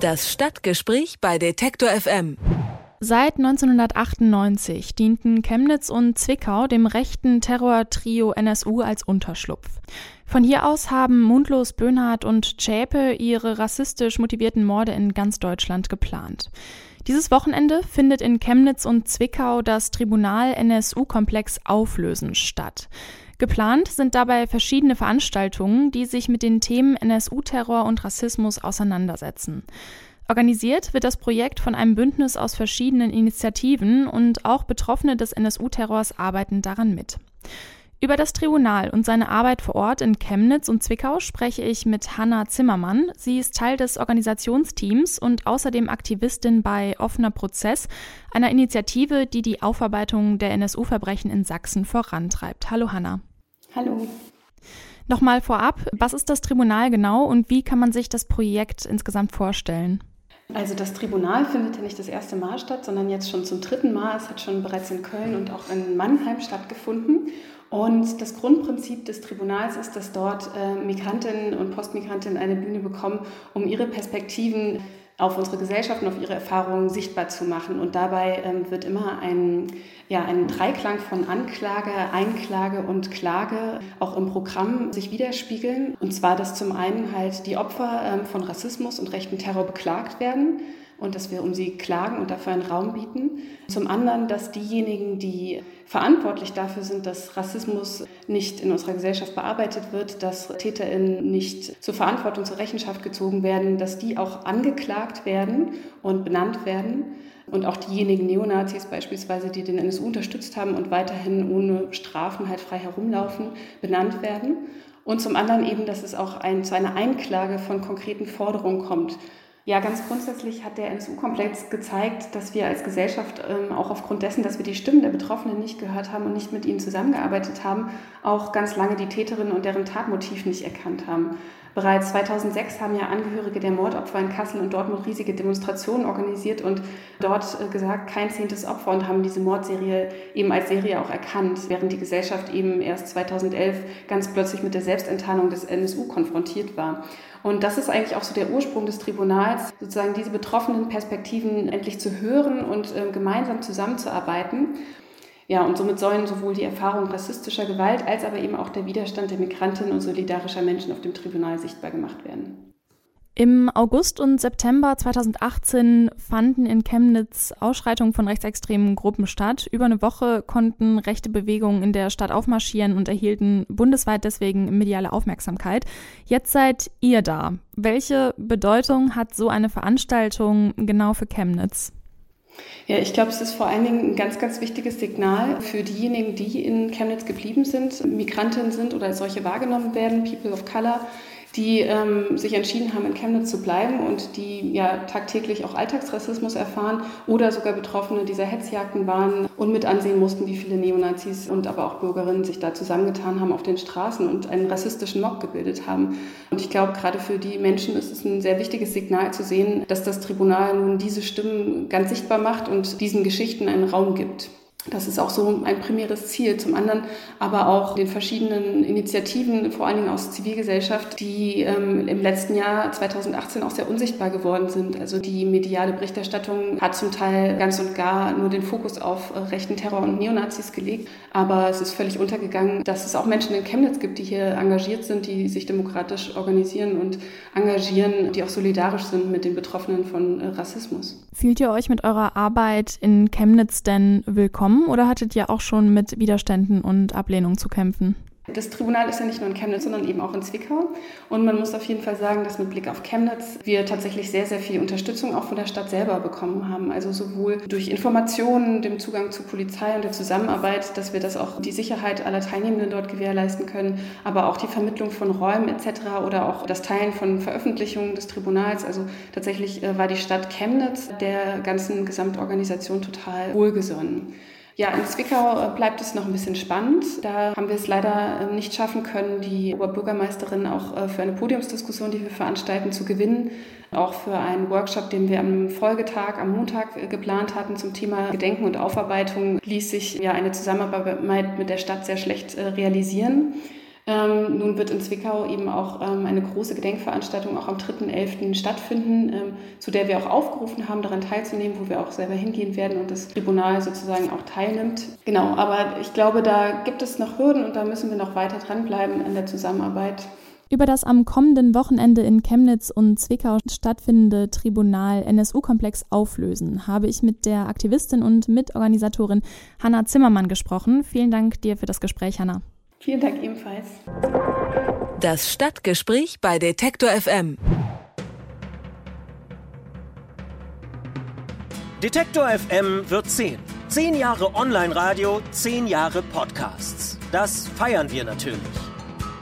Das Stadtgespräch bei Detektor FM. Seit 1998 dienten Chemnitz und Zwickau dem rechten Terrortrio NSU als Unterschlupf. Von hier aus haben Mundlos, Böhnhardt und Zschäpe ihre rassistisch motivierten Morde in ganz Deutschland geplant. Dieses Wochenende findet in Chemnitz und Zwickau das Tribunal NSU-Komplex Auflösen statt. Geplant sind dabei verschiedene Veranstaltungen, die sich mit den Themen NSU-Terror und Rassismus auseinandersetzen. Organisiert wird das Projekt von einem Bündnis aus verschiedenen Initiativen und auch Betroffene des NSU-Terrors arbeiten daran mit. Über das Tribunal und seine Arbeit vor Ort in Chemnitz und Zwickau spreche ich mit Hanna Zimmermann. Sie ist Teil des Organisationsteams und außerdem Aktivistin bei Offener Prozess, einer Initiative, die die Aufarbeitung der NSU-Verbrechen in Sachsen vorantreibt. Hallo Hanna. Hallo. Nochmal vorab, was ist das Tribunal genau und wie kann man sich das Projekt insgesamt vorstellen? Also das Tribunal findet ja nicht das erste Mal statt, sondern jetzt schon zum dritten Mal. Es hat schon bereits in Köln und auch in Mannheim stattgefunden. Und das Grundprinzip des Tribunals ist, dass dort äh, Migrantinnen und Postmigrantinnen eine Bühne bekommen, um ihre Perspektiven auf unsere Gesellschaft und auf ihre Erfahrungen sichtbar zu machen. Und dabei ähm, wird immer ein, ja, ein Dreiklang von Anklage, Einklage und Klage auch im Programm sich widerspiegeln. Und zwar, dass zum einen halt die Opfer ähm, von Rassismus und rechten Terror beklagt werden und dass wir um sie klagen und dafür einen Raum bieten. Zum anderen, dass diejenigen, die verantwortlich dafür sind, dass Rassismus nicht in unserer Gesellschaft bearbeitet wird, dass TäterInnen nicht zur Verantwortung, zur Rechenschaft gezogen werden, dass die auch angeklagt werden und benannt werden. Und auch diejenigen Neonazis beispielsweise, die den NSU unterstützt haben und weiterhin ohne Strafen halt frei herumlaufen, benannt werden. Und zum anderen eben, dass es auch ein, zu einer Einklage von konkreten Forderungen kommt. Ja, ganz grundsätzlich hat der NSU-Komplex gezeigt, dass wir als Gesellschaft ähm, auch aufgrund dessen, dass wir die Stimmen der Betroffenen nicht gehört haben und nicht mit ihnen zusammengearbeitet haben, auch ganz lange die Täterinnen und deren Tatmotiv nicht erkannt haben. Bereits 2006 haben ja Angehörige der Mordopfer in Kassel und Dortmund riesige Demonstrationen organisiert und dort äh, gesagt, kein zehntes Opfer und haben diese Mordserie eben als Serie auch erkannt, während die Gesellschaft eben erst 2011 ganz plötzlich mit der Selbstenttarnung des NSU konfrontiert war. Und das ist eigentlich auch so der Ursprung des Tribunals, sozusagen diese betroffenen Perspektiven endlich zu hören und äh, gemeinsam zusammenzuarbeiten. Ja, und somit sollen sowohl die Erfahrung rassistischer Gewalt als aber eben auch der Widerstand der Migrantinnen und solidarischer Menschen auf dem Tribunal sichtbar gemacht werden. Im August und September 2018 fanden in Chemnitz Ausschreitungen von rechtsextremen Gruppen statt. Über eine Woche konnten rechte Bewegungen in der Stadt aufmarschieren und erhielten bundesweit deswegen mediale Aufmerksamkeit. Jetzt seid ihr da. Welche Bedeutung hat so eine Veranstaltung genau für Chemnitz? Ja, ich glaube, es ist vor allen Dingen ein ganz, ganz wichtiges Signal für diejenigen, die in Chemnitz geblieben sind, Migrantinnen sind oder als solche wahrgenommen werden, People of Color, die ähm, sich entschieden haben, in Chemnitz zu bleiben und die ja tagtäglich auch Alltagsrassismus erfahren oder sogar Betroffene dieser Hetzjagden waren und mit ansehen mussten, wie viele Neonazis und aber auch Bürgerinnen sich da zusammengetan haben auf den Straßen und einen rassistischen Mob gebildet haben. Und ich glaube, gerade für die Menschen ist es ein sehr wichtiges Signal zu sehen, dass das Tribunal nun diese Stimmen ganz sichtbar macht und diesen Geschichten einen Raum gibt. Das ist auch so ein primäres Ziel. Zum anderen aber auch den verschiedenen Initiativen, vor allen Dingen aus Zivilgesellschaft, die ähm, im letzten Jahr 2018 auch sehr unsichtbar geworden sind. Also die mediale Berichterstattung hat zum Teil ganz und gar nur den Fokus auf äh, rechten Terror und Neonazis gelegt. Aber es ist völlig untergegangen, dass es auch Menschen in Chemnitz gibt, die hier engagiert sind, die sich demokratisch organisieren und engagieren, die auch solidarisch sind mit den Betroffenen von äh, Rassismus. Fühlt ihr euch mit eurer Arbeit in Chemnitz denn willkommen? Gekommen oder hattet ihr auch schon mit Widerständen und Ablehnung zu kämpfen? Das Tribunal ist ja nicht nur in Chemnitz, sondern eben auch in Zwickau. Und man muss auf jeden Fall sagen, dass mit Blick auf Chemnitz wir tatsächlich sehr, sehr viel Unterstützung auch von der Stadt selber bekommen haben. Also sowohl durch Informationen, dem Zugang zur Polizei und der Zusammenarbeit, dass wir das auch die Sicherheit aller Teilnehmenden dort gewährleisten können, aber auch die Vermittlung von Räumen etc. oder auch das Teilen von Veröffentlichungen des Tribunals. Also tatsächlich äh, war die Stadt Chemnitz der ganzen Gesamtorganisation total wohlgesonnen. Ja, in Zwickau äh, bleibt es noch ein bisschen spannend. Da haben wir es leider äh, nicht schaffen können, die Oberbürgermeisterin auch äh, für eine Podiumsdiskussion, die wir veranstalten, zu gewinnen. Auch für einen Workshop, den wir am Folgetag, am Montag geplant hatten zum Thema Gedenken und Aufarbeitung, ließ sich ja eine Zusammenarbeit mit der Stadt sehr schlecht realisieren. Ähm, nun wird in Zwickau eben auch ähm, eine große Gedenkveranstaltung auch am 3.11. stattfinden, ähm, zu der wir auch aufgerufen haben, daran teilzunehmen, wo wir auch selber hingehen werden und das Tribunal sozusagen auch teilnimmt. Genau, aber ich glaube, da gibt es noch Hürden und da müssen wir noch weiter dranbleiben an der Zusammenarbeit. Über das am kommenden Wochenende in Chemnitz und Zwickau stattfindende Tribunal NSU-Komplex auflösen habe ich mit der Aktivistin und Mitorganisatorin Hanna Zimmermann gesprochen. Vielen Dank dir für das Gespräch, Hanna. Vielen Dank ebenfalls. Das Stadtgespräch bei Detektor FM. Detektor FM wird 10. Zehn Jahre Online-Radio, zehn Jahre Podcasts. Das feiern wir natürlich.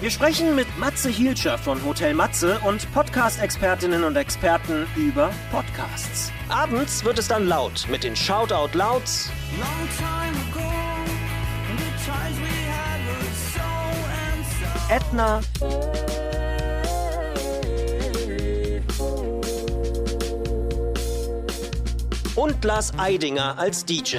Wir sprechen mit Matze Hielscher von Hotel Matze und Podcast-Expertinnen und Experten über Podcasts. Abends wird es dann laut mit den Shoutout Louds. Edna. Und Lars Eidinger als DJ.